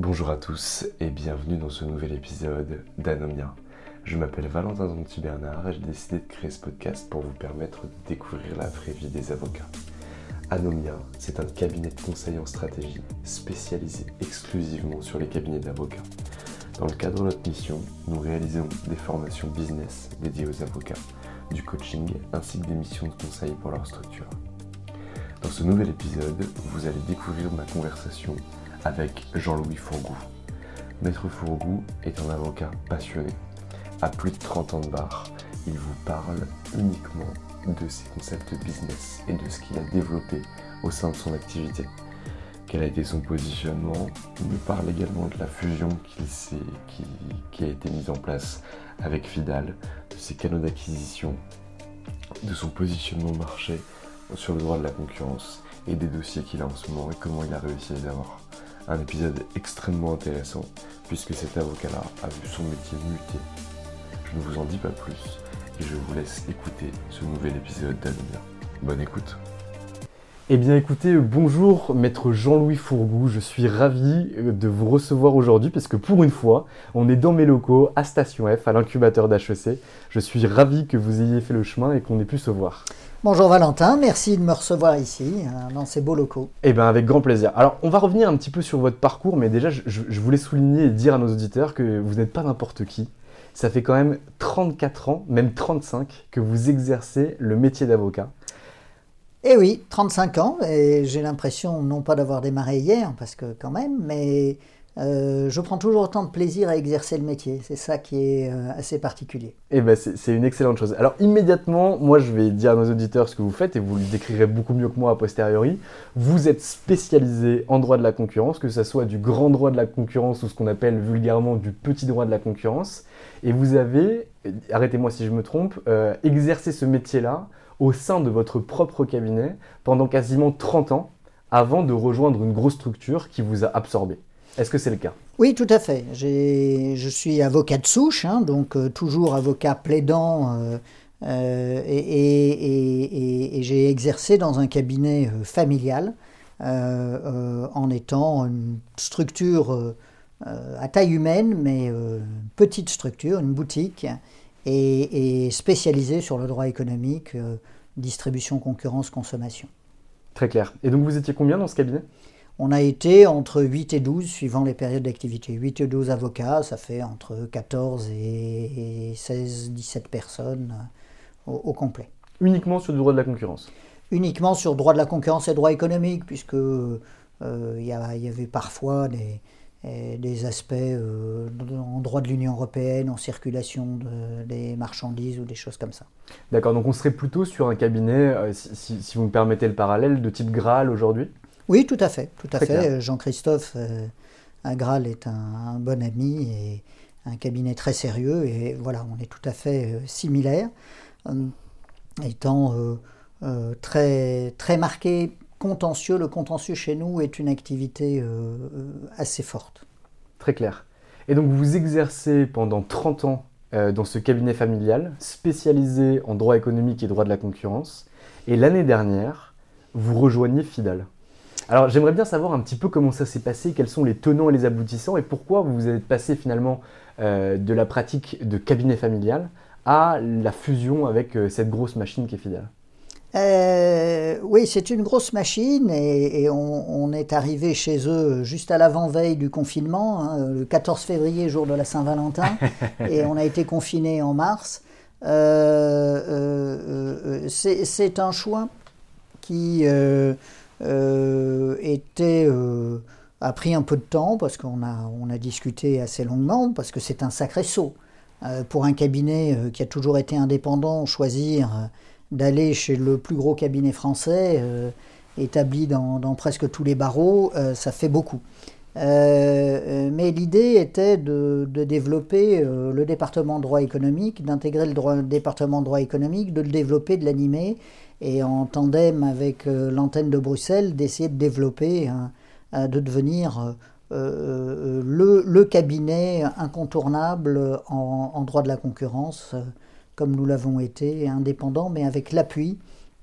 Bonjour à tous et bienvenue dans ce nouvel épisode d'Anomia. Je m'appelle Valentin Donti Bernard et j'ai décidé de créer ce podcast pour vous permettre de découvrir la vraie vie des avocats. Anomia, c'est un cabinet de conseil en stratégie spécialisé exclusivement sur les cabinets d'avocats. Dans le cadre de notre mission, nous réalisons des formations business dédiées aux avocats, du coaching ainsi que des missions de conseil pour leur structure. Dans ce nouvel épisode, vous allez découvrir ma conversation avec Jean-Louis Fourgou. Maître Fourgou est un avocat passionné. À plus de 30 ans de bar, il vous parle uniquement de ses concepts business et de ce qu'il a développé au sein de son activité. Quel a été son positionnement? Il nous parle également de la fusion qui, a été mise en place avec Fidal, de ses canaux d'acquisition, de son positionnement marché sur le droit de la concurrence et des dossiers qu'il a en ce moment et comment il a réussi à les avoir un épisode extrêmement intéressant puisque cet avocat-là a vu son métier muter. Je ne vous en dis pas plus et je vous laisse écouter ce nouvel épisode d'Anomia. Bonne écoute. Eh bien écoutez, bonjour maître Jean-Louis Fourgou, je suis ravi de vous recevoir aujourd'hui parce que pour une fois, on est dans mes locaux à Station F, à l'incubateur d'HEC. Je suis ravi que vous ayez fait le chemin et qu'on ait pu se voir. Bonjour Valentin, merci de me recevoir ici, euh, dans ces beaux locaux. Eh bien avec grand plaisir. Alors on va revenir un petit peu sur votre parcours, mais déjà je, voulais souligner et dire à nos auditeurs que vous n'êtes pas n'importe qui. Ça fait quand même 34 ans, même 35, que vous exercez le métier d'avocat. Eh oui, 35 ans, et j'ai l'impression non pas d'avoir démarré hier, parce que quand même, mais euh, je prends toujours autant de plaisir à exercer le métier. C'est ça qui est euh, assez particulier. Eh ben, c'est une excellente chose. Alors immédiatement, moi je vais dire à nos auditeurs ce que vous faites et vous le décrirez beaucoup mieux que moi a posteriori. Vous êtes spécialisé en droit de la concurrence, que ce soit du grand droit de la concurrence ou ce qu'on appelle vulgairement du petit droit de la concurrence. Et vous avez, arrêtez-moi si je me trompe, euh, exercé ce métier-là au sein de votre propre cabinet pendant quasiment 30 ans avant de rejoindre une grosse structure qui vous a absorbé. Est-ce que c'est le cas? Oui, tout à fait. Je suis avocat de souche, hein, donc euh, toujours avocat plaidant, euh, euh, et, j'ai exercé dans un cabinet familial en étant une structure à taille humaine, mais petite structure, une boutique, et, spécialisée sur le droit économique, distribution, concurrence, consommation. Très clair. Et donc vous étiez combien dans ce cabinet? On a été entre 8 et 12 suivant les périodes d'activité. 8 et 12 avocats, ça fait entre 14 et 16, 17 personnes au, complet. Uniquement sur le droit de la concurrence Uniquement sur le droit de la concurrence et le droit économique, puisque euh, il y, avait parfois des, des aspects euh, en droit de l'Union européenne, en circulation des marchandises ou des choses comme ça. D'accord, donc on serait plutôt sur un cabinet, euh, si, si, vous me permettez le parallèle, de type Graal aujourd'hui? Oui, tout à fait. Tout à fait. Jean-Christophe euh, Agral est un, bon ami et un cabinet très sérieux. Et voilà, on est tout à fait euh, similaires, euh, étant très, très marqué contentieux. Le contentieux chez nous est une activité assez forte. Très clair. Et donc vous exercez pendant 30 ans dans ce cabinet familial spécialisé en droit économique et droit de la concurrence. Et l'année dernière, vous rejoignez Fidal. Alors j'aimerais bien savoir un petit peu comment ça s'est passé, quels sont les tenants et les aboutissants et pourquoi vous êtes passé finalement euh, de la pratique de cabinet familial à la fusion avec euh, cette grosse machine qui est Fidal. Euh, oui, c'est une grosse machine et, on, est arrivé chez eux juste à l'avant-veille du confinement, hein, le 14 février, jour de la Saint-Valentin, et on a été confiné en mars. c'est un choix qui était euh, a pris un peu de temps parce qu'on a, discuté assez longuement, parce que c'est un sacré saut. Euh, pour un cabinet qui a toujours été indépendant, choisir d'aller chez le plus gros cabinet français, établi dans, presque tous les barreaux, ça fait beaucoup. mais l'idée était de, de développer le département droit économique, d'intégrer le, le, département droit économique, de le développer, de l'animer et en tandem avec euh, l'antenne de Bruxelles, d'essayer de développer, de devenir euh, euh, le, le, cabinet incontournable en, droit de la concurrence, comme nous l'avons été, indépendant, mais avec l'appui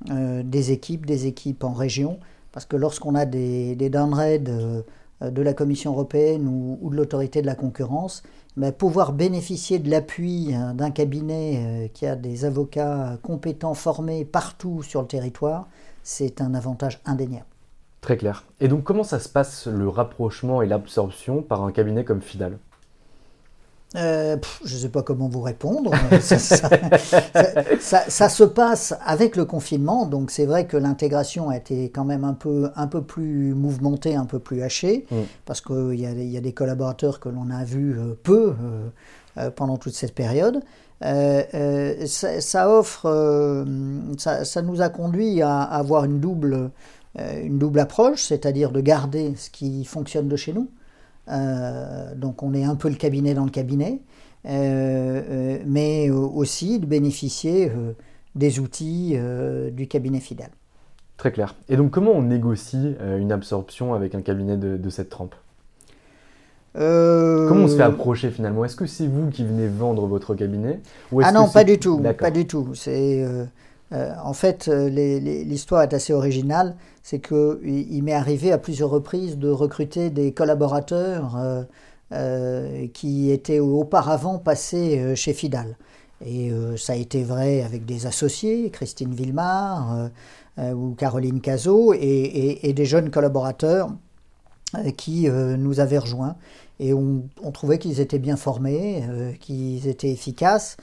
des équipes, des équipes en région, parce que lorsqu'on a des, des de la Commission européenne ou de l'autorité de la concurrence, pouvoir bénéficier de l'appui hein, d'un cabinet euh, qui a des avocats compétents, formés partout sur le territoire, c'est un avantage indéniable. Très clair. Et donc comment ça se passe le rapprochement et l'absorption par un cabinet comme Fidal? Euh, je ne sais pas comment vous répondre. ça, se passe avec le confinement, donc c'est vrai que l'intégration a été quand même un peu, un peu plus mouvementée, un peu plus hachée, mm. parce qu'il y, y, a des collaborateurs que l'on a vus euh, peu euh, pendant toute cette période. Ça, offre, ça, nous a conduit à, à avoir une double, une double approche, c'est-à-dire de garder ce qui fonctionne de chez nous, euh, donc on est un peu le cabinet dans le cabinet, euh, euh, mais aussi de bénéficier des outils du cabinet fidèle. Très clair. Et donc comment on négocie une absorption avec un cabinet de, cette trempe? Comment on se fait approcher finalement? Est-ce que c'est vous qui venez vendre votre cabinet? Ah non, pas du tout. Pas du tout. C'est euh, en fait, euh, l'histoire est assez originale. C'est qu'il m'est arrivé à plusieurs reprises de recruter des collaborateurs euh, qui étaient auparavant passés chez Fidal. Et ça a été vrai avec des associés, Christine Villemar ou Caroline Cazot, et, des jeunes collaborateurs qui nous avaient rejoints. Et on, on trouvait qu'ils étaient bien formés, qu'ils étaient efficaces.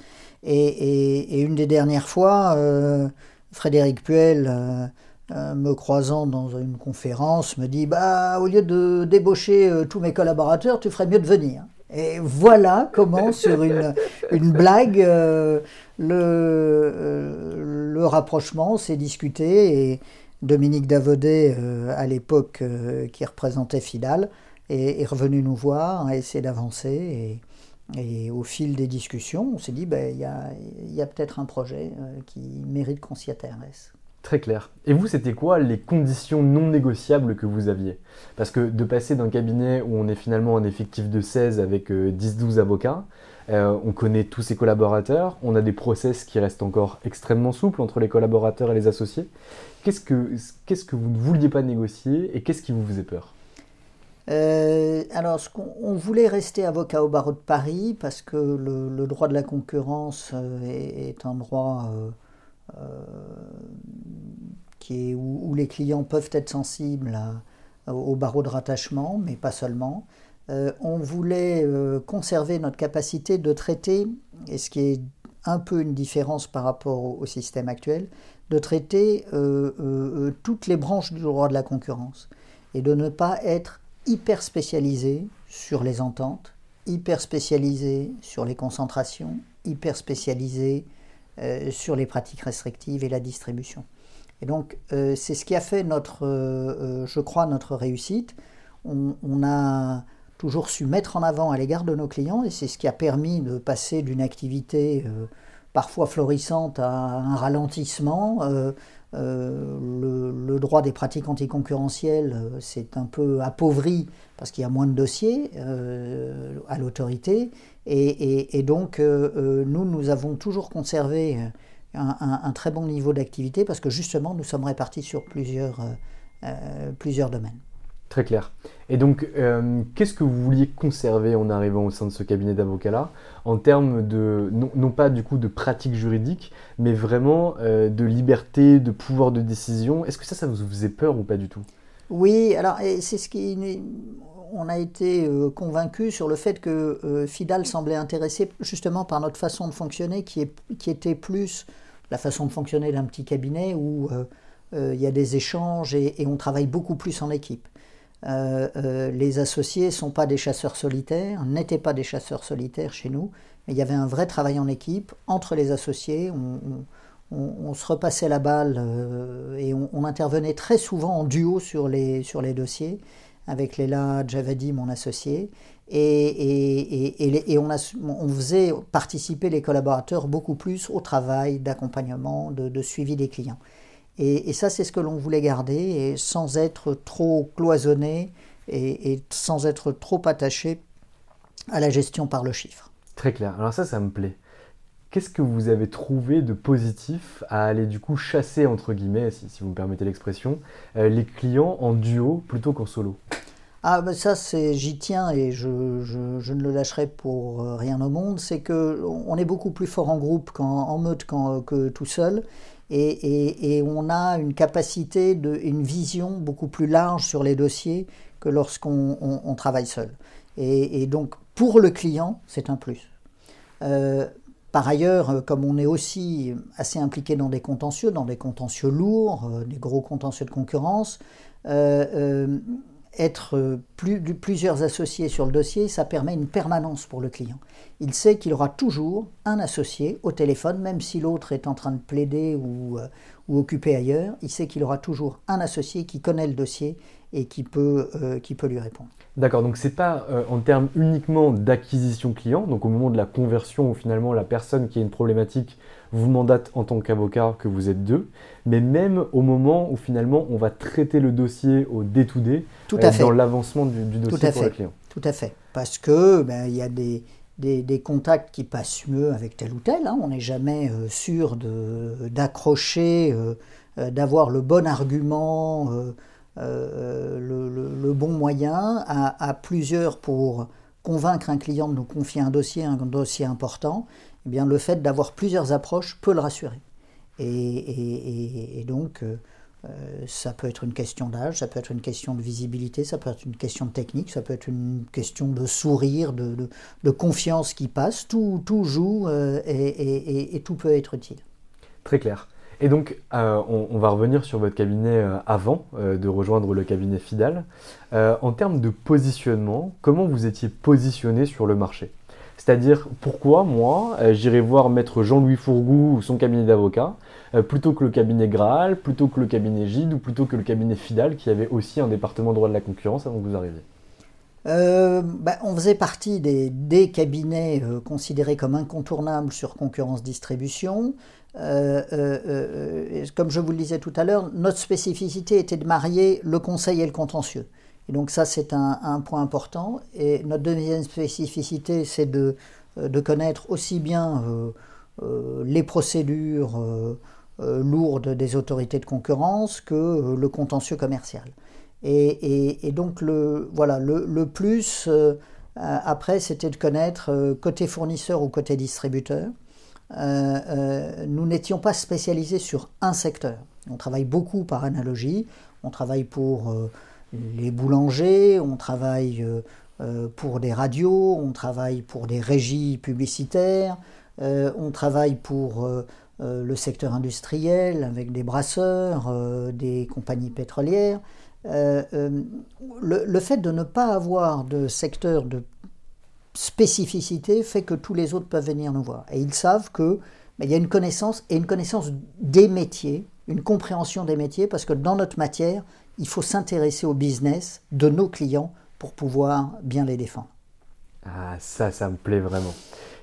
Et, une des dernières fois, euh, Frédéric Puel, euh, euh, me croisant dans une conférence, me dit bah, Au lieu de débaucher tous mes collaborateurs, tu ferais mieux de venir. Et voilà comment, sur une, blague, le, le, rapprochement s'est discuté. Et Dominique Davodet, à l'époque, qui représentait Fidal, est, est, revenu nous voir, a essayé d'avancer. Et, au fil des discussions, on s'est dit, ben, il y a, peut-être un projet euh, qui mérite qu'on s'y intéresse. Très clair. Et vous, c'était quoi les conditions non négociables que vous aviez? Parce que de passer d'un cabinet où on est finalement un effectif de 16 avec 10-12 euh, avocats, euh, on connaît tous ses collaborateurs, on a des process qui restent encore extrêmement souples entre les collaborateurs et les associés. Qu'est-ce que, qu'est-ce que vous ne vouliez pas négocier et qu'est-ce qui vous faisait peur? Euh, alors, on, voulait rester avocat au barreau de Paris parce que le, droit de la concurrence euh, est, un droit euh, où, les clients peuvent être sensibles au barreau de rattachement, mais pas seulement. on voulait conserver notre capacité de traiter, et ce qui est un peu une différence par rapport au système actuel, de traiter toutes les branches du droit de la concurrence et de ne pas être hyper spécialisé sur les ententes, hyper spécialisé sur les concentrations, hyper spécialisé euh, sur les pratiques restrictives et la distribution. Et donc, euh, c'est ce qui a fait notre, euh, je crois, notre réussite. On, on, a toujours su mettre en avant à l'égard de nos clients et c'est ce qui a permis de passer d'une activité parfois florissante à un ralentissement. le, droit des pratiques anticoncurrentielles s'est un peu appauvri parce qu'il y a moins de dossiers à l'autorité. Et, donc, nous, nous avons toujours conservé un, très bon niveau d'activité parce que justement, nous sommes répartis sur plusieurs, plusieurs domaines. Très clair. Et donc, euh, qu'est-ce que vous vouliez conserver en arrivant au sein de ce cabinet d'avocats-là, en termes de, non, pas du coup de pratique juridique, mais vraiment euh, de liberté, de pouvoir de décision? Est-ce que ça, ça vous faisait peur ou pas du tout? Oui, alors c'est ce qui. On a été euh, convaincus sur le fait que Fidal semblait intéressé justement par notre façon de fonctionner, qui, est, qui était plus la façon de fonctionner d'un petit cabinet où il y a des échanges et on travaille beaucoup plus en équipe. Euh, euh, les associés ne sont pas des chasseurs solitaires, n'étaient pas des chasseurs solitaires chez nous, mais il y avait un vrai travail en équipe entre les associés. On, se repassait la balle euh, et on, intervenait très souvent en duo sur les, sur les dossiers avec Léla Javadi, mon associé, et, on, faisait participer les collaborateurs beaucoup plus au travail d'accompagnement, de suivi des clients. Et, ça, c'est ce que l'on voulait garder, et sans être trop cloisonné et, sans être trop attaché à la gestion par le chiffre. Très clair. Alors ça, ça me plaît. Qu'est-ce que vous avez trouvé de positif à aller du coup chasser, entre guillemets, si, vous me permettez l'expression, euh, les clients en duo plutôt qu'en solo? Ah ben ça c'est j'y tiens et je, je, ne le lâcherai pour euh, rien au monde, c'est que on est beaucoup plus fort en groupe qu'en meute que tout seul et, on a une capacité, une vision beaucoup plus large sur les dossiers que lorsqu'on travaille seul. Et, donc, pour le client, c'est un plus. Euh, par ailleurs, comme on est aussi assez impliqué dans des contentieux, dans des contentieux lourds, euh, des gros contentieux de concurrence, euh, être plus, plusieurs associés sur le dossier, ça permet une permanence pour le client. Il sait qu'il aura toujours un associé au téléphone, même si l'autre est en train de plaider ou, euh, ou occupé ailleurs, il sait qu'il aura toujours un associé qui connaît le dossier et qui peut, euh, qui peut lui répondre. D'accord, donc c'est pas euh, en termes uniquement d'acquisition client, donc au moment de la conversion où finalement la personne qui a une problématique vous mandate en tant qu'avocat que vous êtes deux, mais même au moment où finalement on va traiter le dossier au day-to-day, dans l'avancement du, dossier pour le client. Tout à fait, parce que ben, il y a des, des, contacts qui passent mieux avec tel ou tel. Hein. On n'est jamais euh, sûr d'accrocher, euh, euh, d'avoir le bon argument, le, bon moyen à, plusieurs pour convaincre un client de nous confier un dossier, un dossier important. Eh bien, le fait d'avoir plusieurs approches peut le rassurer. et donc, euh, ça peut être une question d'âge, ça peut être une question de visibilité, ça peut être une question de technique, ça peut être une question de sourire, de, confiance qui passe. Tout, tout joue euh, et, tout peut être utile. Très clair. Et donc, euh, on, va revenir sur votre cabinet avant de rejoindre le cabinet Fidal. en termes de positionnement, comment vous étiez positionné sur le marché? C'est-à-dire, pourquoi moi, j'irai voir maître Jean-Louis Fourgou ou son cabinet d'avocat euh, plutôt que le cabinet Graal, plutôt que le cabinet Gide ou plutôt que le cabinet Fidal qui avait aussi un département droit de la concurrence avant que vous arriviez euh, bah, on faisait partie des, cabinets euh, considérés comme incontournables sur concurrence distribution. comme je vous le disais tout à l'heure, notre spécificité était de marier le conseil et le contentieux. Et donc ça, c'est un, point important. Et notre deuxième spécificité, c'est de, connaître aussi bien les procédures lourde des autorités de concurrence que euh, le contentieux commercial. Et, donc le, voilà, le, plus euh, après, c'était de connaître côté fournisseur ou côté distributeur. nous n'étions pas spécialisés sur un secteur. On travaille beaucoup par analogie. On travaille pour les boulangers, on travaille pour des radios, on travaille pour des régies publicitaires, on travaille pour euh, le secteur industriel avec des brasseurs, euh, des compagnies pétrolières. Euh, le, fait de ne pas avoir de secteur de spécificité fait que tous les autres peuvent venir nous voir. Et ils savent que il y a une connaissance et une connaissance des métiers, une compréhension des métiers, parce que dans notre matière, il faut s'intéresser au business de nos clients pour pouvoir bien les défendre. Ah, ça, ça me plaît vraiment.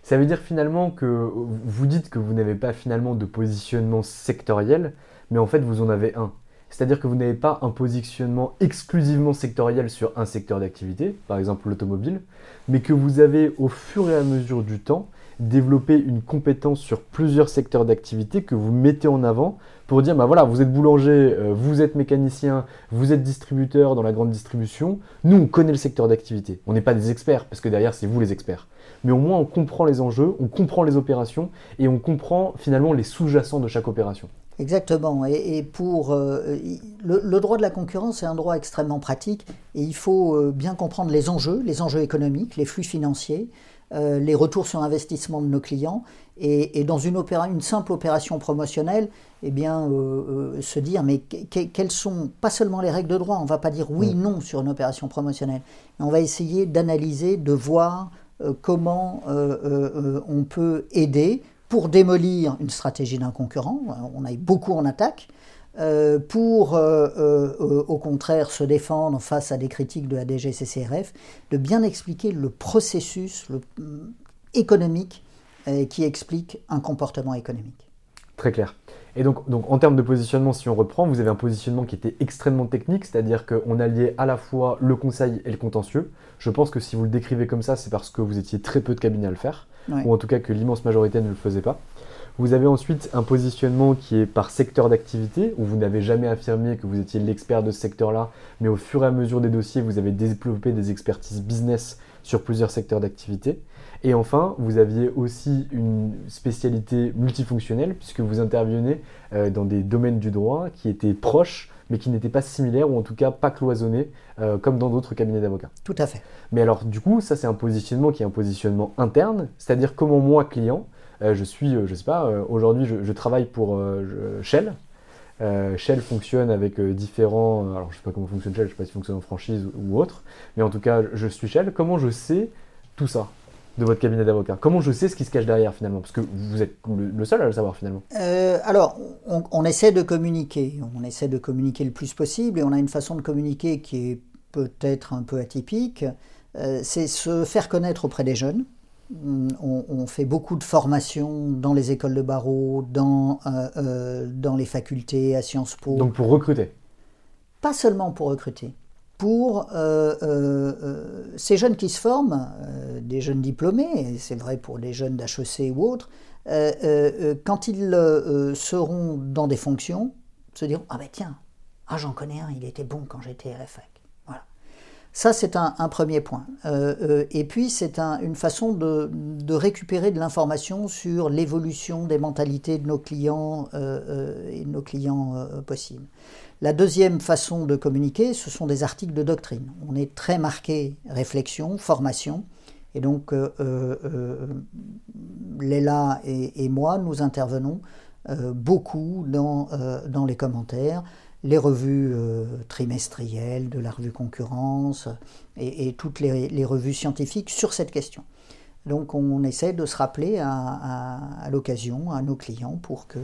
Ça veut dire finalement que vous dites que vous n'avez pas finalement de positionnement sectoriel, mais en fait vous en avez un. C'est-à-dire que vous n'avez pas un positionnement exclusivement sectoriel sur un secteur d'activité, par exemple l'automobile, mais que vous avez au fur et à mesure du temps développé une compétence sur plusieurs secteurs d'activité que vous mettez en avant pour dire, bah voilà, vous êtes boulanger, euh, vous êtes mécanicien, vous êtes distributeur dans la grande distribution, nous on connaît le secteur d'activité. On n'est pas des experts, parce que derrière c'est vous les experts. Mais au moins on comprend les enjeux, on comprend les opérations et on comprend finalement les sous-jacents de chaque opération. Exactement. Et, pour euh, le, droit de la concurrence est un droit extrêmement pratique et il faut euh, bien comprendre les enjeux, les enjeux économiques, les flux financiers, euh, les retours sur investissement de nos clients et, dans une, une, simple opération promotionnelle, eh bien, se dire mais quelles sont pas seulement les règles de droit, on ne va pas dire oui, mm. non sur une opération promotionnelle, mais on va essayer d'analyser, de voir comment on peut aider pour démolir une stratégie d'un concurrent, on aille beaucoup en attaque, euh, pour euh, euh, au contraire se défendre face à des critiques de la DGCCRF, de bien expliquer le processus économique qui explique un comportement économique. Très clair. Et donc, donc, en termes de positionnement, si on reprend, vous avez un positionnement qui était extrêmement technique, c'est-à-dire qu'on alliait à la fois le conseil et le contentieux. Je pense que si vous le décrivez comme ça, c'est parce que vous étiez très peu de cabinets à le faire ou en tout cas que l'immense majorité ne le faisait pas. Vous avez ensuite un positionnement qui est par secteur d'activité, où vous n'avez jamais affirmé que vous étiez l'expert de ce secteur-là, mais au fur et à mesure des dossiers, vous avez développé des expertises business sur plusieurs secteurs d'activité. Et enfin, vous aviez aussi une spécialité multifonctionnelle, puisque vous intervenez euh, dans des domaines du droit qui étaient proches mais qui n'étaient pas similaires ou en tout cas pas cloisonnés euh, comme dans d'autres cabinets d'avocats. Tout à fait. Mais alors du coup, ça c'est un positionnement qui est un positionnement interne, c'est-à-dire comment moi client, je suis, euh, je sais pas, aujourd'hui je, travaille pour Shell. Shell fonctionne avec différents, alors je sais pas comment fonctionne Shell, je sais pas s'il fonctionne en franchise ou autre, mais en tout cas je suis Shell. Comment je sais tout ça de votre cabinet d'avocat? Comment je sais ce qui se cache derrière finalement? Parce que vous êtes le seul à le savoir finalement. Euh, alors, on, essaie de communiquer. On essaie de communiquer le plus possible et on a une façon de communiquer qui est peut-être un peu atypique. Euh, c'est se faire connaître auprès des jeunes. On, fait beaucoup de formations dans les écoles de barreau, dans, euh, dans les facultés à Sciences Po. Donc pour recruter Pas seulement pour recruter pour euh, euh, euh, ces jeunes qui se forment, des jeunes diplômés, c'est vrai pour les jeunes d'HEC ou autres, quand ils seront dans des fonctions, se diront Ah ben tiens, ah j'en connais un, il était bon quand j'étais à la fac. Ça, c'est un, premier point. et puis, c'est une façon de, récupérer de l'information sur l'évolution des mentalités de nos clients et de nos clients possibles. La deuxième façon de communiquer, ce sont des articles de doctrine. On est très marqué réflexion, formation. Et donc, euh, euh, euh Léla et, moi, nous intervenons euh, beaucoup dans, les commentaires, les revues trimestrielles de la revue Concurrence et, toutes les, revues scientifiques sur cette question. Donc, on essaie de se rappeler à, à l'occasion à nos clients pour que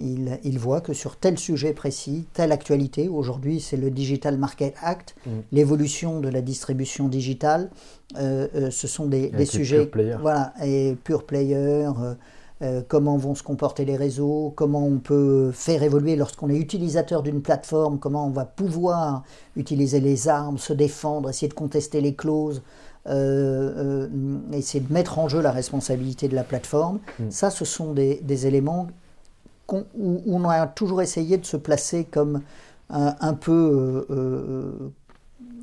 il, voit que sur tel sujet précis, telle actualité, aujourd'hui c'est le Digital Market Act, mm. l'évolution de la distribution digitale, euh, euh, ce sont des, sujets, pure voilà, et pure player, euh, comment vont se comporter les réseaux, comment on peut faire évoluer lorsqu'on est utilisateur d'une plateforme, comment on va pouvoir utiliser les armes, se défendre, essayer de contester les clauses. essayer de mettre en jeu la responsabilité de la plateforme. Mm. Ça, ce sont des éléments où, on a toujours essayé de se placer comme un, peu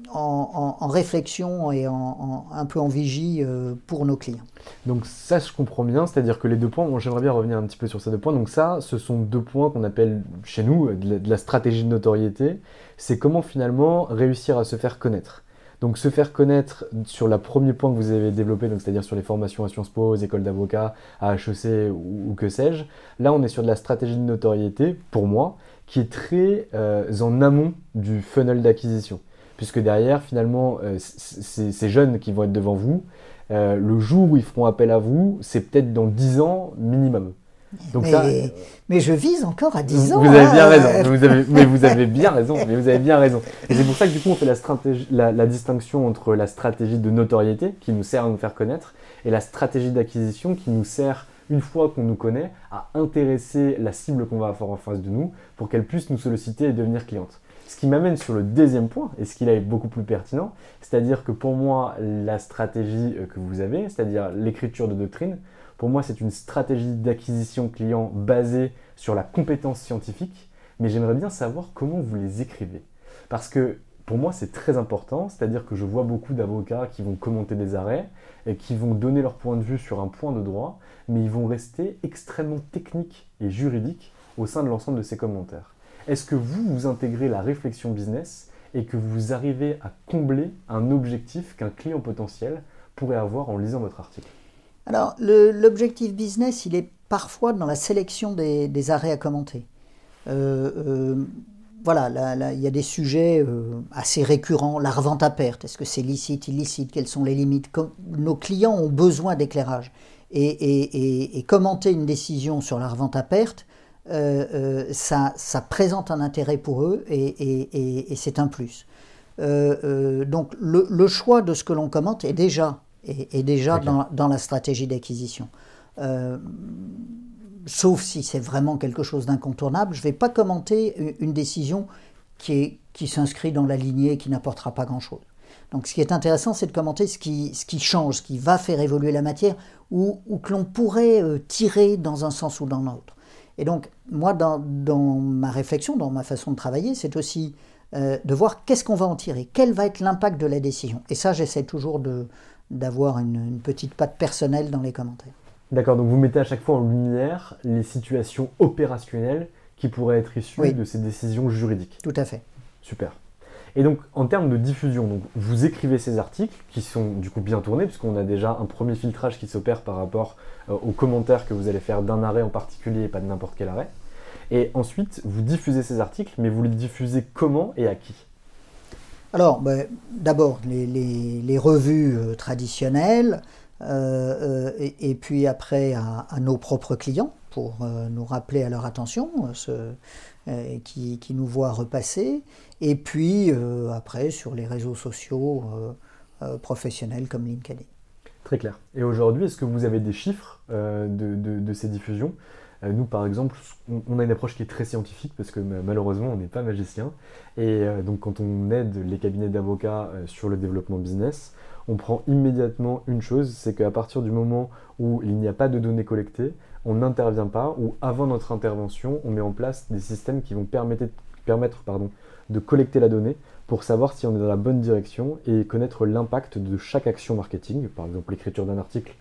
euh, euh, en, réflexion et un peu en vigie euh, pour nos clients. Donc ça, je comprends bien, c'est-à-dire que les deux points, j'aimerais bien revenir un petit peu sur ces deux points. Donc ça, ce sont deux points qu'on appelle chez nous de la stratégie de notoriété. C'est comment finalement réussir à se faire connaître. Donc se faire connaître sur le premier point que vous avez développé, c'est-à-dire sur les formations à Sciences Po, aux écoles d'avocats, à HEC ou, que sais-je, là on est sur de la stratégie de notoriété, pour moi, qui est très euh, en amont du funnel d'acquisition. Puisque derrière, finalement, euh, ces jeunes qui vont être devant vous, euh, le jour où ils feront appel à vous, c'est peut-être dans 10 ans minimum. Donc mais, mais, je vise encore à 10 ans. Vous avez bien hein. raison. Vous avez, mais vous avez bien raison. Mais vous avez bien raison. Et c'est pour ça que du coup, on fait la, stratégie, la, la, distinction entre la stratégie de notoriété qui nous sert à nous faire connaître et la stratégie d'acquisition qui nous sert, une fois qu'on nous connaît, à intéresser la cible qu'on va avoir en face de nous pour qu'elle puisse nous solliciter et devenir cliente. Ce qui m'amène sur le deuxième point, et ce qui là est beaucoup plus pertinent, c'est-à-dire que pour moi, la stratégie euh, que vous avez, c'est-à-dire l'écriture de doctrine, pour moi, c'est une stratégie d'acquisition client basée sur la compétence scientifique, mais j'aimerais bien savoir comment vous les écrivez. Parce que pour moi, c'est très important, c'est-à-dire que je vois beaucoup d'avocats qui vont commenter des arrêts et qui vont donner leur point de vue sur un point de droit, mais ils vont rester extrêmement techniques et juridiques au sein de l'ensemble de ces commentaires. Est-ce que vous, vous intégrez la réflexion business et que vous arrivez à combler un objectif qu'un client potentiel pourrait avoir en lisant votre article? Alors, l'objectif business, il est parfois dans la sélection des, arrêts à commenter. Euh, euh, voilà, il y a des sujets euh, assez récurrents. La revente à perte, est-ce que c'est licite, illicite Quelles sont les limites? Nos clients ont besoin d'éclairage. Et, commenter une décision sur la revente à perte, ça, présente un intérêt pour eux et, c'est un plus. donc le, choix de ce que l'on commente est déjà est, déjà dans, la stratégie d'acquisition. Euh, sauf si c'est vraiment quelque chose d'incontournable, je ne vais pas commenter une décision qui, qui s'inscrit dans la lignée et qui n'apportera pas grand-chose. Donc ce qui est intéressant, c'est de commenter ce qui, ce qui change, ce qui va faire évoluer la matière ou, ou que l'on pourrait euh, tirer dans un sens ou dans l'autre. Et donc moi, dans, dans, ma réflexion, dans ma façon de travailler, c'est aussi euh, de voir qu'est-ce qu'on va en tirer, quel va être l'impact de la décision. Et ça, j'essaie toujours d'avoir une, petite patte personnelle dans les commentaires. D'accord, donc vous mettez à chaque fois en lumière les situations opérationnelles qui pourraient être issues de ces décisions juridiques. Tout à fait. Super. Et donc en termes de diffusion, donc, vous écrivez ces articles qui sont du coup bien tournés, puisqu'on a déjà un premier filtrage qui s'opère par rapport euh, aux commentaires que vous allez faire d'un arrêt en particulier et pas de n'importe quel arrêt. Et ensuite, vous diffusez ces articles, mais vous les diffusez comment et à qui? Alors, ben, d'abord, les, revues euh, traditionnelles, euh, et, puis après à, nos propres clients pour nous rappeler à leur attention, qui, qui, nous voient repasser, et puis après sur les réseaux sociaux professionnels comme LinkedIn. Très clair. Et aujourd'hui, est-ce que vous avez des chiffres de, de, ces diffusions? Euh, nous, par exemple, on a une approche qui est très scientifique parce que malheureusement, on n'est pas magicien. Et euh, donc, quand on aide les cabinets d'avocats euh, sur le développement business, on prend immédiatement une chose, c'est qu'à partir du moment où il n'y a pas de données collectées, on n'intervient pas, ou avant notre intervention, on met en place des systèmes qui vont permettre, de collecter la donnée pour savoir si on est dans la bonne direction et connaître l'impact de chaque action marketing, par exemple l'écriture d'un article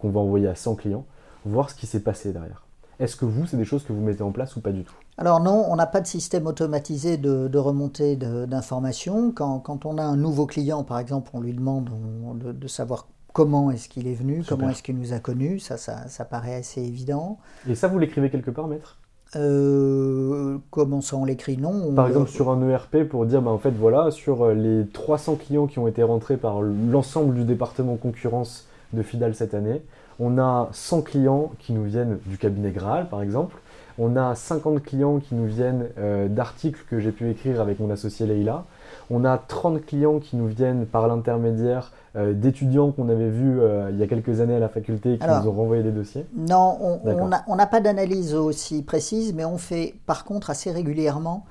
qu'on va envoyer à 100 clients, voir ce qui s'est passé derrière. Est-ce que vous, c'est des choses que vous mettez en place ou pas du tout? Alors non, on n'a pas de système automatisé de, remontée d'informations. Quand, on a un nouveau client, par exemple, on lui demande de, savoir comment est-ce qu'il est venu, comment est-ce qu'il nous a connus. Ça, ça, paraît assez évident. Et ça, vous l'écrivez quelque part, maître? Euh, comment ça on l'écrit? Non. Par exemple sur un ERP pour dire bah, en fait voilà sur euh, les 300 clients qui ont été rentrés par l'ensemble du département concurrence de Fidal cette année, on a 100 clients qui nous viennent du cabinet Graal, par exemple. On a 50 clients qui nous viennent euh, d'articles que j'ai pu écrire avec mon associé Leïla. On a 30 clients qui nous viennent par l'intermédiaire euh, d'étudiants qu'on avait vus euh, il y a quelques années à la faculté qui nous ont renvoyé des dossiers. Non, on n'a pas d'analyse aussi précise, mais on fait par contre assez régulièrement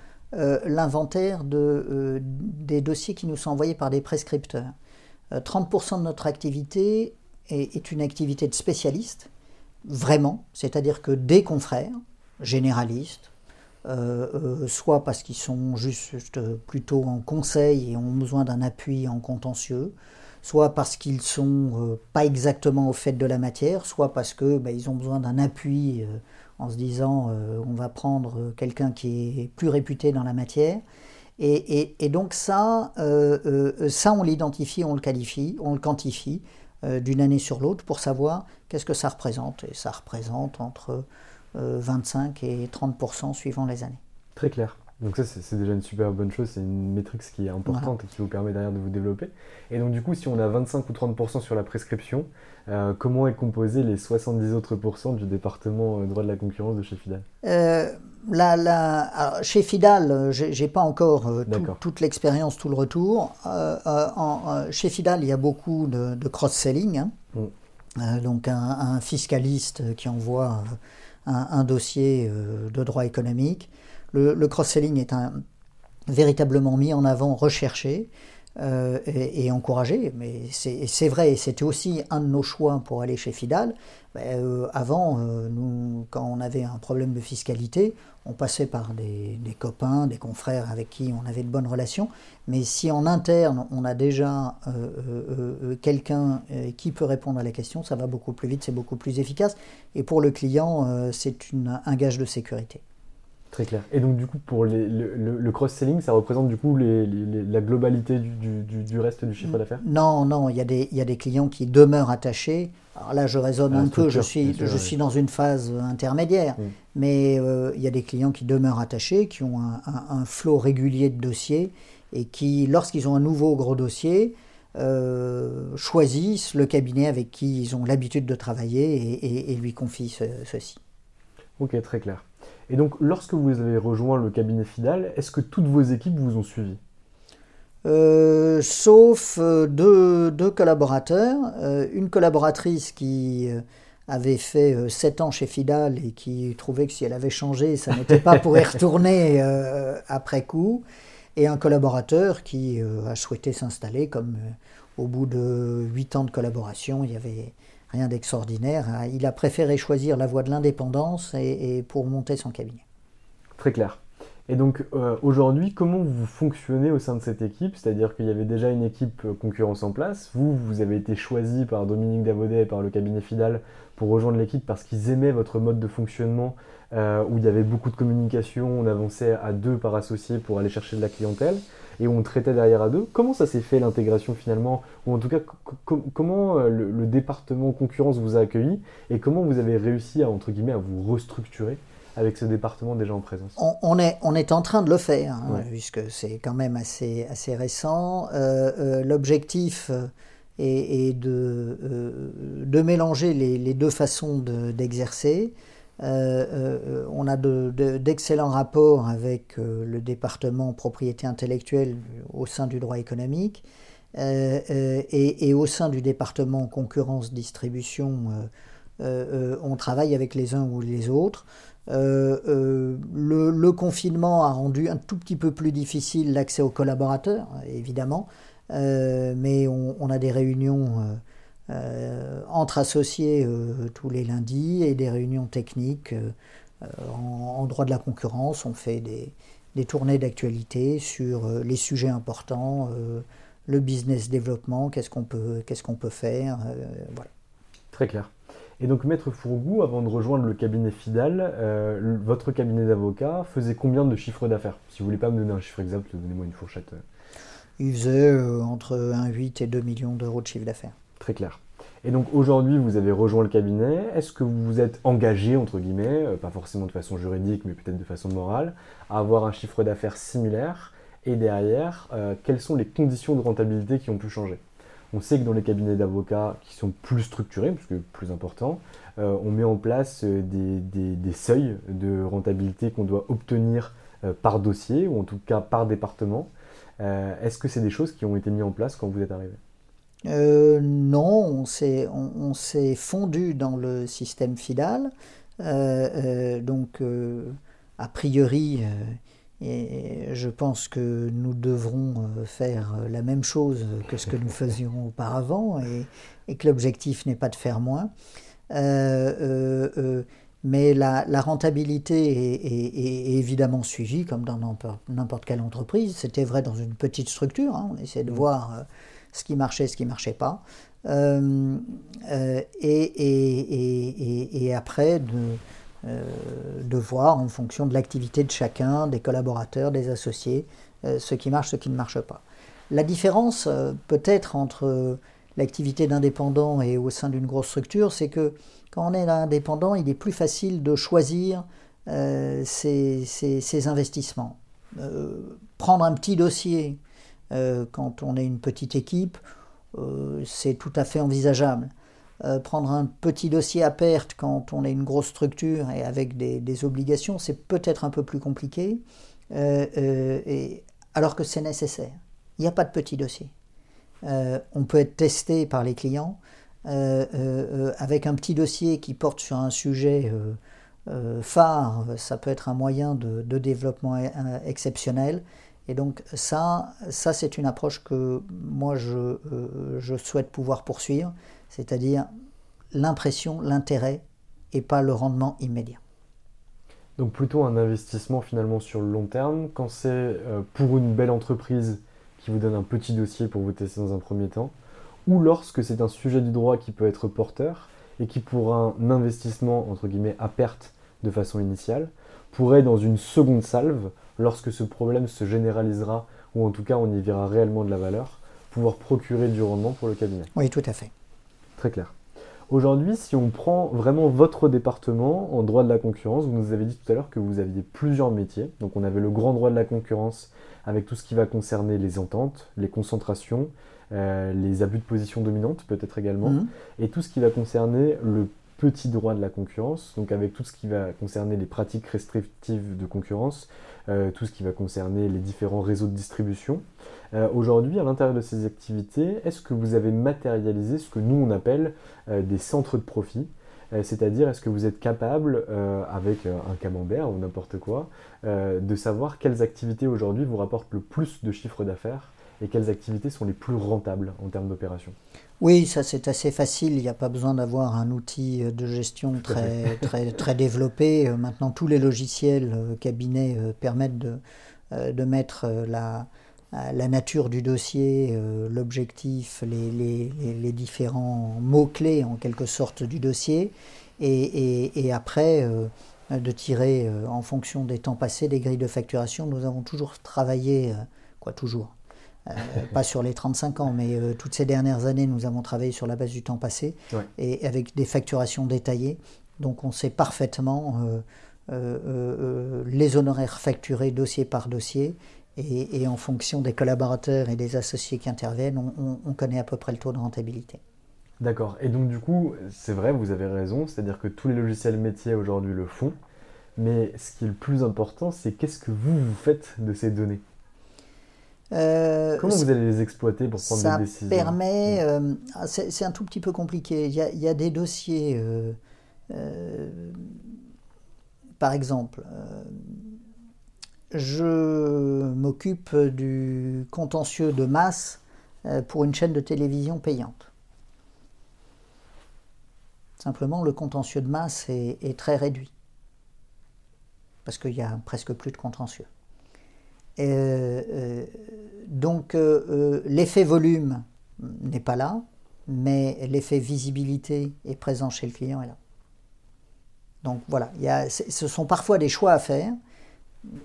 l'inventaire de, des dossiers qui nous sont envoyés par des prescripteurs. 30% de notre activité est, une activité de spécialiste, vraiment, c'est-à-dire que des confrères, généralistes, euh, euh, soit parce qu'ils sont juste plutôt en conseil et ont besoin d'un appui en contentieux, soit parce qu'ils sont euh, pas exactement au fait de la matière, soit parce que bah, ils ont besoin d'un appui en se disant on va prendre quelqu'un qui est plus réputé dans la matière. Et, et donc ça, ça on l'identifie, on le qualifie, on le quantifie d'une année sur l'autre pour savoir qu'est-ce que ça représente. Et ça représente entre 25 euh, et 30 suivant les années. Très clair. Donc ça, c'est déjà une super bonne chose, c'est une métrique qui est importante et qui vous permet derrière de vous développer. Et donc du coup, si on a 25 ou 30% sur la prescription, euh, comment est composé les 70 autres pourcents du département euh, droit de la concurrence de chez Fidal? Euh, Chez Fidal, j'ai pas encore toute l'expérience, tout le retour. chez Fidal, il y a beaucoup de, cross-selling. Hein. Mm. donc un, fiscaliste qui envoie un dossier de droit économique. Le, cross-selling est véritablement mis en avant, recherché euh, et, encouragé. Mais c'est vrai, c'était aussi un de nos choix pour aller chez Fidal. Ben, euh, avant, euh, nous, quand on avait un problème de fiscalité, on passait par des, copains, des confrères avec qui on avait de bonnes relations. Mais si en interne, on a déjà quelqu'un qui peut répondre à la question, ça va beaucoup plus vite, c'est beaucoup plus efficace. Et pour le client, c'est un gage de sécurité. Très clair. Et donc, du coup, pour le, cross-selling, ça représente du coup la globalité du, reste du chiffre d'affaires? Non, non, il y, a des, il y a des clients qui demeurent attachés. Alors là, je raisonne un peu, je suis, je suis dans une phase intermédiaire, mm. mais euh, il y a des clients qui demeurent attachés, qui ont un, flot régulier de dossiers et qui, lorsqu'ils ont un nouveau gros dossier, euh, choisissent le cabinet avec qui ils ont l'habitude de travailler et, lui confient ceci. Ok, très clair. Et donc, lorsque vous avez rejoint le cabinet Fidal, est-ce que toutes vos équipes vous ont suivi? Euh, sauf euh, deux, collaborateurs, euh, une collaboratrice qui avait fait 7 ans chez Fidal et qui trouvait que si elle avait changé, ça n'était pas pour y retourner après coup, et un collaborateur qui a souhaité s'installer comme au bout de 8 ans de collaboration, il y avait rien d'extraordinaire. Hein. Il a préféré choisir la voie de l'indépendance et, pour monter son cabinet. Très clair. Et donc euh, aujourd'hui, comment vous fonctionnez au sein de cette équipe? C'est-à-dire qu'il y avait déjà une équipe euh, concurrence en place. Vous, vous avez été choisi par Dominique Davaudet et par le cabinet Fidal pour rejoindre l'équipe parce qu'ils aimaient votre mode de fonctionnement euh, où il y avait beaucoup de communication, on avançait à deux par associé pour aller chercher de la clientèle et on traitait derrière à deux. Comment ça s'est fait l'intégration finalement? Ou en tout cas, comment euh, le, département concurrence vous a accueilli? Et comment vous avez réussi à, entre guillemets, à vous restructurer avec ce département déjà en présence? On, est, on est en train de le faire, hein, puisque c'est quand même assez, assez récent. Euh, euh, l'objectif est, de, de mélanger les, deux façons d'exercer. Euh, on a d'excellents rapports avec euh, le département propriété intellectuelle au sein du droit économique et, au sein du département concurrence distribution. on travaille avec les uns ou les autres. le, confinement a rendu un tout petit peu plus difficile l'accès aux collaborateurs, évidemment, mais on, a des réunions euh, entre associés euh, tous les lundis et des réunions techniques euh, en, droit de la concurrence. On fait des, tournées d'actualité sur les sujets importants, le business développement, qu'est-ce qu'on peut, qu'est-ce qu'on peut faire. voilà. Très clair. Et donc, Maître Fourgou, avant de rejoindre le cabinet Fidal, votre cabinet d'avocat faisait combien de chiffres d'affaires? Si vous voulez pas me donner un chiffre exact, donnez-moi une fourchette. Il faisait entre 1,8 et 2 millions d'euros de chiffre d'affaires. Très clair. Et donc aujourd'hui, vous avez rejoint le cabinet. Est-ce que vous vous êtes engagé, entre guillemets, euh, pas forcément de façon juridique, mais peut-être de façon morale, à avoir un chiffre d'affaires similaire? Et derrière, euh, quelles sont les conditions de rentabilité qui ont pu changer? On sait que dans les cabinets d'avocats qui sont plus structurés, parce que plus importants, euh, on met en place des seuils de rentabilité qu'on doit obtenir par dossier, ou en tout cas par département. Est-ce que c'est des choses qui ont été mises en place quand vous êtes arrivé? Euh, non, on s'est on, fondu dans le système FIDAL. Euh, euh, donc, a priori, et je pense que nous devrons faire la même chose que ce que nous faisions auparavant et, que l'objectif n'est pas de faire moins. mais la, rentabilité est, évidemment suivie comme dans n'importe quelle entreprise. C'était vrai dans une petite structure. Hein. on essaie de mmh. voir ce qui marchait, ce qui ne marchait pas. Euh, euh, et, après, de, euh, de, voir en fonction de l'activité de chacun, des collaborateurs, des associés, ce qui marche, ce qui ne marche pas. La différence peut-être entre l'activité d'indépendant et au sein d'une grosse structure, c'est que quand on est indépendant, il est plus facile de choisir ses, investissements. prendre un petit dossier quand on est une petite équipe, c'est tout à fait envisageable. prendre un petit dossier à perte quand on est une grosse structure et avec des, obligations, c'est peut-être un peu plus compliqué, alors que c'est nécessaire. Il n'y a pas de petit dossier. on peut être testé par les clients, euh, euh, avec un petit dossier qui porte sur un sujet euh, phare, ça peut être un moyen de, développement exceptionnel. Et donc ça, ça c'est une approche que moi je, je souhaite pouvoir poursuivre, c'est-à-dire l'impression, l'intérêt et pas le rendement immédiat. Donc plutôt un investissement finalement sur le long terme. Quand c'est pour une belle entreprise qui vous donne un petit dossier pour vous tester dans un premier temps, ou lorsque c'est un sujet du droit qui peut être porteur et qui pour un investissement entre guillemets à perte de façon initiale pourrait dans une seconde salve, lorsque ce problème se généralisera ou en tout cas on y verra réellement de la valeur, pouvoir procurer du rendement pour le cabinet. Oui, tout à fait. Très clair. Aujourd'hui, si on prend vraiment votre département en droit de la concurrence, vous nous avez dit tout à l'heure que vous aviez plusieurs métiers. Donc on avait le grand droit de la concurrence avec tout ce qui va concerner les ententes, les concentrations, euh, les abus de position dominante peut-être également, mhm. et tout ce qui va concerner le petit droit de la concurrence, donc avec tout ce qui va concerner les pratiques restrictives de concurrence, euh, tout ce qui va concerner les différents réseaux de distribution. Euh, aujourd'hui, à l'intérieur de ces activités, est-ce que vous avez matérialisé ce que nous on appelle des centres de profit? C'est-à-dire, est-ce que vous êtes capable, avec un camembert ou n'importe quoi, de savoir quelles activités aujourd'hui vous rapportent le plus de chiffre d'affaires et quelles activités sont les plus rentables en termes d'opération Oui, ça c'est assez facile, il n'y a pas besoin d'avoir un outil de gestion très, très, très développé. Euh, maintenant, tous les logiciels euh, cabinets euh, permettent de, de mettre la, la nature du dossier, l'objectif, les, les, les, différents mots-clés en quelque sorte du dossier, et, et, et après de tirer en fonction des temps passés des grilles de facturation. Nous avons toujours travaillé, quoi toujours, euh, pas sur les 35 ans, mais euh, toutes ces dernières années, nous avons travaillé sur la base du temps passé et avec des facturations détaillées. Donc on sait parfaitement euh, les honoraires facturés dossier par dossier. Et, en fonction des collaborateurs et des associés qui interviennent, on, connaît à peu près le taux de rentabilité. D'accord. Et donc du coup, c'est vrai, vous avez raison, c'est-à-dire que tous les logiciels métiers aujourd'hui le font. Mais ce qui est le plus important, c'est qu'est-ce que vous, vous faites de ces données? Euh, Comment vous allez les exploiter pour prendre des décisions permet, euh, ah, c'est un tout petit peu compliqué. Il y a, des dossiers, euh, par exemple, je m'occupe du contentieux de masse pour une chaîne de télévision payante. Simplement, le contentieux de masse est très réduit, parce qu'il y a presque plus de contentieux. Euh, euh, donc euh, l'effet volume n'est pas là, mais l'effet visibilité est présent chez le client est là. Donc voilà, il y a, ce sont parfois des choix à faire,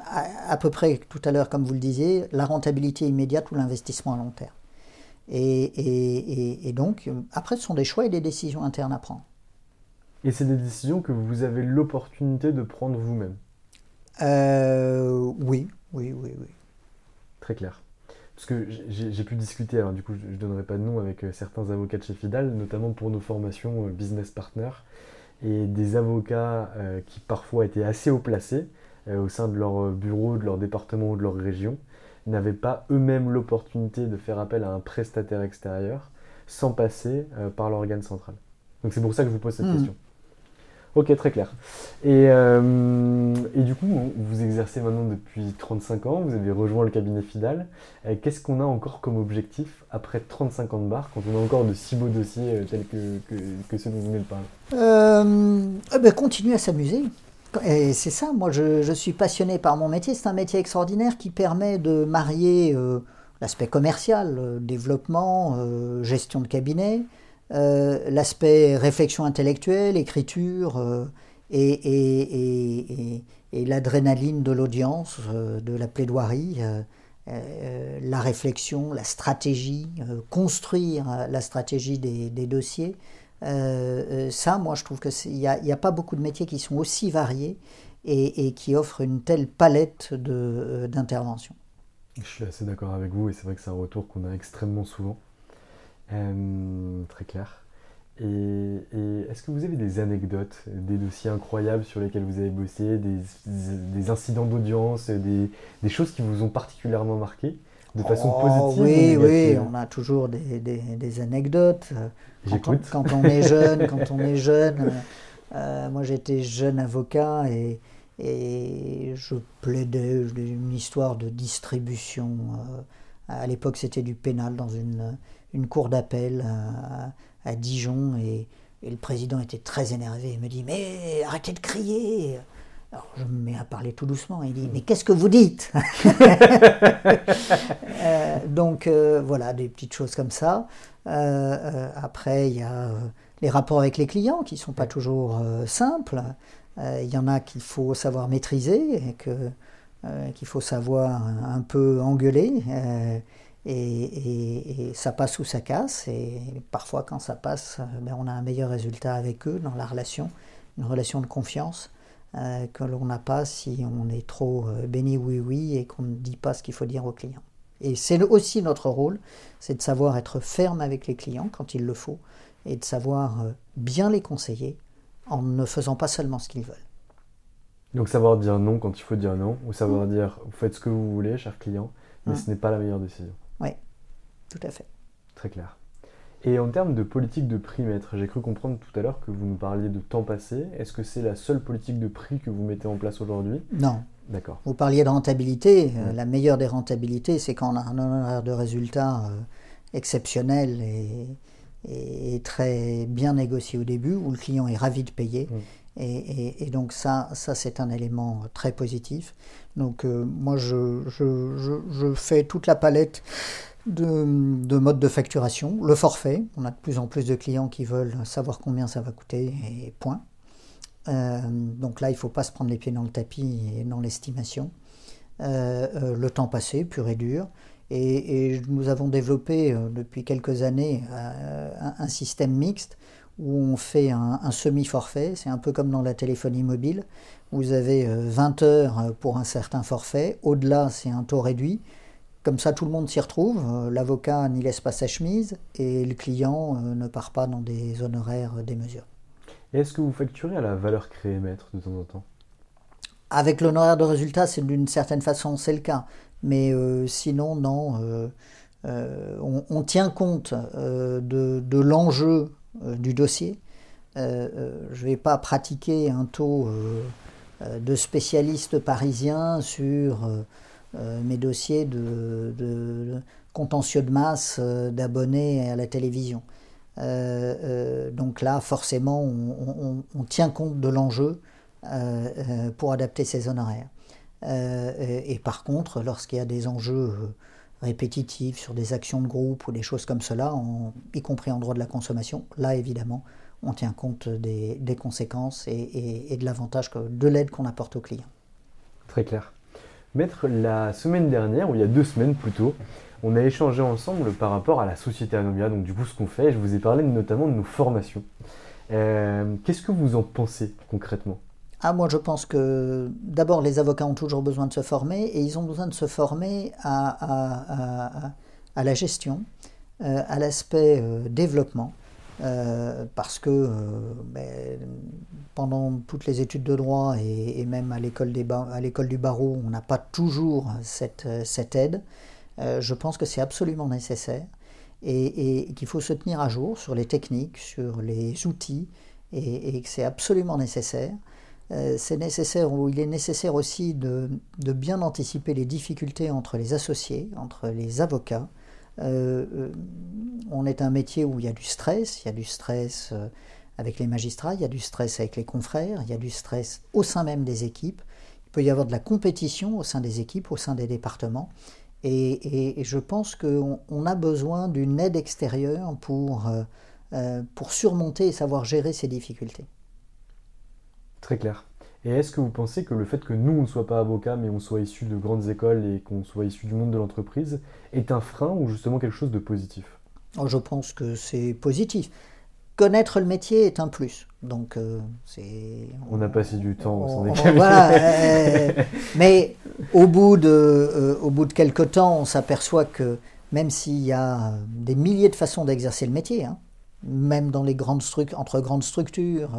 à, peu près tout à l'heure comme vous le disiez, la rentabilité immédiate ou l'investissement à long terme. Et, et, et, donc, après, ce sont des choix et des décisions internes à prendre. Et c'est des décisions que vous avez l'opportunité de prendre vous-même? Oui, oui, oui, oui. Très clair. Parce que j'ai pu discuter, alors du coup je ne donnerai pas de nom, avec euh, certains avocats de chez Fidal, notamment pour nos formations euh, business partner, et des avocats euh, qui parfois étaient assez haut placés au sein de leur bureau, de leur département ou de leur région, n'avaient pas eux-mêmes l'opportunité de faire appel à un prestataire extérieur sans passer par l'organe central. Donc c'est pour ça que je vous pose cette hmm. question. Ok, très clair. Et, euh, et, du coup, vous exercez maintenant depuis 35 ans, vous avez rejoint le cabinet Fidal. Qu'est-ce qu'on a encore comme objectif après 35 ans de bar, quand on a encore de si beaux dossiers euh, tels que, que, ceux dont vous venez de parler? Euh, eh ben, Continuer à s'amuser. Et c'est ça, moi je, je, suis passionné par mon métier. C'est un métier extraordinaire qui permet de marier l'aspect commercial, développement, gestion de cabinet, euh, l'aspect réflexion intellectuelle, écriture euh, et, l'adrénaline de l'audience, euh, de la plaidoirie, la réflexion, la stratégie, construire la stratégie des, dossiers. ça, moi, je trouve qu'il n'y a, a, pas beaucoup de métiers qui sont aussi variés et, qui offre une telle palette d'interventions. Je suis assez d'accord avec vous et c'est vrai que c'est un retour qu'on a extrêmement souvent. Très clair. Et, est-ce que vous avez des anecdotes, des dossiers incroyables sur lesquels vous avez bossé, des, incidents d'audience, des, choses qui vous ont particulièrement marqué de façon oh, positive Oui, oui, on a toujours des, anecdotes. J'écoute. Quand, on est jeune, quand on est jeune, euh, moi j'étais jeune avocat et, et je plaidais une histoire de distribution. Euh, à l'époque, c'était du pénal dans une, une cour d'appel. À Dijon et, le président était très énervé. Il me dit Mais arrêtez de crier alors je me mets à parler tout doucement. Il dit Mais qu'est-ce que vous dites euh, Donc euh, voilà, des petites choses comme ça. Euh, après, il y a les rapports avec les clients qui ne sont pas toujours simples. Il y en a qu'il faut savoir maîtriser et qu'il faut savoir un peu engueuler. Et, ça passe ou ça casse. Et parfois, quand ça passe, euh, ben, on a un meilleur résultat avec eux dans la relation, une relation de confiance euh, que l'on n'a pas si on est trop euh, béni oui oui et qu'on ne dit pas ce qu'il faut dire aux clients. Et c'est aussi notre rôle, c'est de savoir être ferme avec les clients quand il le faut et de savoir bien les conseiller en ne faisant pas seulement ce qu'ils veulent. Donc savoir dire non quand il faut dire non, ou savoir mmh. dire vous faites ce que vous voulez, cher client, mais mmh. ce n'est pas la meilleure décision. Oui, tout à fait. Très clair. Et en termes de politique de prix maître, j'ai cru comprendre tout à l'heure que vous nous parliez de temps passé. Est-ce que c'est la seule politique de prix que vous mettez en place aujourd'hui? Non. D'accord. Vous parliez de rentabilité. Euh, la meilleure des rentabilités, c'est quand on a un honoraire de résultat euh, exceptionnel et, très bien négocié au début, où le client est ravi de payer. Et, donc ça, ça c'est un élément très positif. Donc euh, moi, je, je, fais toute la palette de, de, modes de facturation. Le forfait, on a de plus en plus de clients qui veulent savoir combien ça va coûter et point. Euh, donc là, il ne faut pas se prendre les pieds dans le tapis et dans l'estimation. Euh, le temps passé, pur et dur. Et, nous avons développé depuis quelques années un système mixte où on fait un, semi-forfait, c'est un peu comme dans la téléphonie mobile, vous avez 20 euh, heures pour un certain forfait, au-delà c'est un taux réduit, comme ça tout le monde s'y retrouve, euh, l'avocat n'y laisse pas sa chemise et le client euh, ne part pas dans des honoraires démesurés. Est-ce que vous facturez à la valeur créée maître de temps en temps? Avec l'honoraire de résultat, c'est d'une certaine façon c'est le cas, mais sinon non. on, tient compte de l'enjeu euh, du dossier. Euh, euh, je ne vais pas pratiquer un taux de spécialiste parisien sur mes dossiers de, contentieux de masse d'abonnés à la télévision. donc là, forcément, on, tient compte de l'enjeu pour adapter ses honoraires. et, par contre, lorsqu'il y a des enjeux répétitifs sur des actions de groupe ou des choses comme cela, y compris en droit de la consommation, là évidemment, on tient compte des, conséquences et, de l'avantage, de l'aide qu'on apporte aux clients. Très clair. Maître, la semaine dernière, ou il y a deux semaines plutôt, on a échangé ensemble par rapport à la société Anomia, donc du coup ce qu'on fait, je vous ai parlé notamment de nos formations. Euh, qu'est-ce que vous en pensez concrètement? Ah, moi je pense que d'abord les avocats ont toujours besoin de se former et ils ont besoin de se former à, à, la gestion, euh, à l'aspect euh, développement, euh, parce que ben, pendant toutes les études de droit et, même à l'école du barreau, on n'a pas toujours cette, cette aide. je pense que c'est absolument nécessaire et, qu'il faut se tenir à jour sur les techniques, sur les outils et que c'est absolument nécessaire. Euh, c'est nécessaire ou il est nécessaire aussi de, bien anticiper les difficultés entre les associés, entre les avocats. Euh, euh, on est un métier où il y a du stress, il y a du stress avec les magistrats, il y a du stress avec les confrères, il y a du stress au sein même des équipes. Il peut y avoir de la compétition au sein des équipes, au sein des départements. Et, je pense qu'on a besoin d'une aide extérieure pour, pour surmonter et savoir gérer ces difficultés. Très clair. Et est-ce que vous pensez que le fait que nous, on ne soit pas avocats, mais on soit issus de grandes écoles et qu'on soit issus du monde de l'entreprise, est un frein ou justement quelque chose de positif? Oh, Je pense que c'est positif. connaître le métier est un plus. Donc, euh, c'est. On a passé du temps on- on- décaler. voilà, euh, mais au bout, de, euh, au bout de quelques temps, on s'aperçoit que même s'il y a des milliers de façons d'exercer le métier, hein, même dans les grandes entre grandes structures,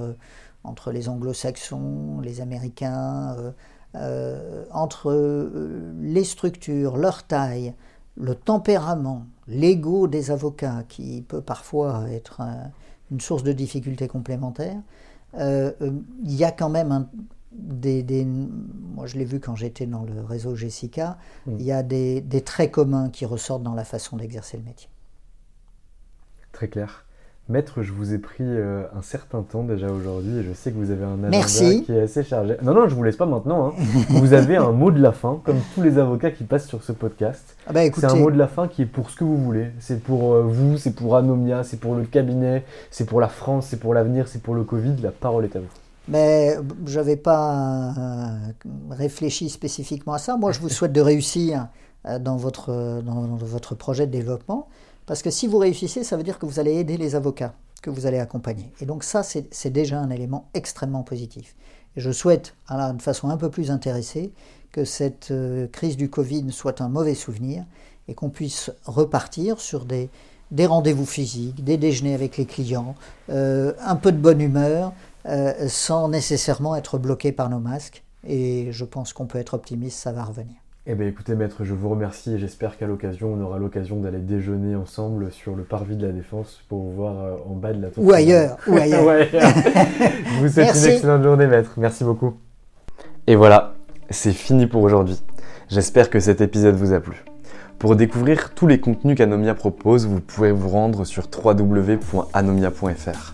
entre les anglo-saxons, les américains, euh, euh, entre euh, les structures, leur taille, le tempérament, l'ego des avocats, qui peut parfois être un- une source de difficultés complémentaires, il y a quand même un- des, des- moi je l'ai vu quand j'étais dans le réseau Jessica, il y a des, des traits communs qui ressortent dans la façon d'exercer le métier. Très clair. Maître, je vous ai pris euh, un certain temps déjà aujourd'hui et je sais que vous avez un agenda Merci. qui est assez chargé. Non, non, je vous laisse pas maintenant. hein. vous avez un mot de la fin, comme tous les avocats qui passent sur ce podcast. Ah bah C'est un mot de la fin qui est pour ce que vous voulez. C'est pour euh, vous, c'est pour Anomia, c'est pour le cabinet, c'est pour la France, c'est pour l'avenir, c'est pour le Covid. La parole est à vous. mais je n'avais pas euh, réfléchi spécifiquement à ça. Moi, je vous souhaite de réussir dans votre, dans, dans votre projet de développement, parce que si vous réussissez, ça veut dire que vous allez aider les avocats que vous allez accompagner. Et donc ça, c'est déjà un élément extrêmement positif. Je souhaite, alors, de façon un peu plus intéressée, que cette euh, crise du Covid soit un mauvais souvenir et qu'on puisse repartir sur des, des rendez-vous physiques, des déjeuners avec les clients, euh, un peu de bonne humeur, euh, sans nécessairement être bloqué par nos masques. Et je pense qu'on peut être optimiste, ça va revenir. Eh bien écoutez maître, je vous remercie et j'espère qu'à l'occasion on aura l'occasion d'aller déjeuner ensemble sur le parvis de la Défense pour vous voir euh, en bas de la tour. Ou ailleurs, ou ailleurs. Je vous souhaite Merci. une excellente journée maître. Merci beaucoup. Et voilà, c'est fini pour aujourd'hui. J'espère que cet épisode vous a plu. Pour découvrir tous les contenus qu'Anomia propose, vous pouvez vous rendre sur www.anomia.fr.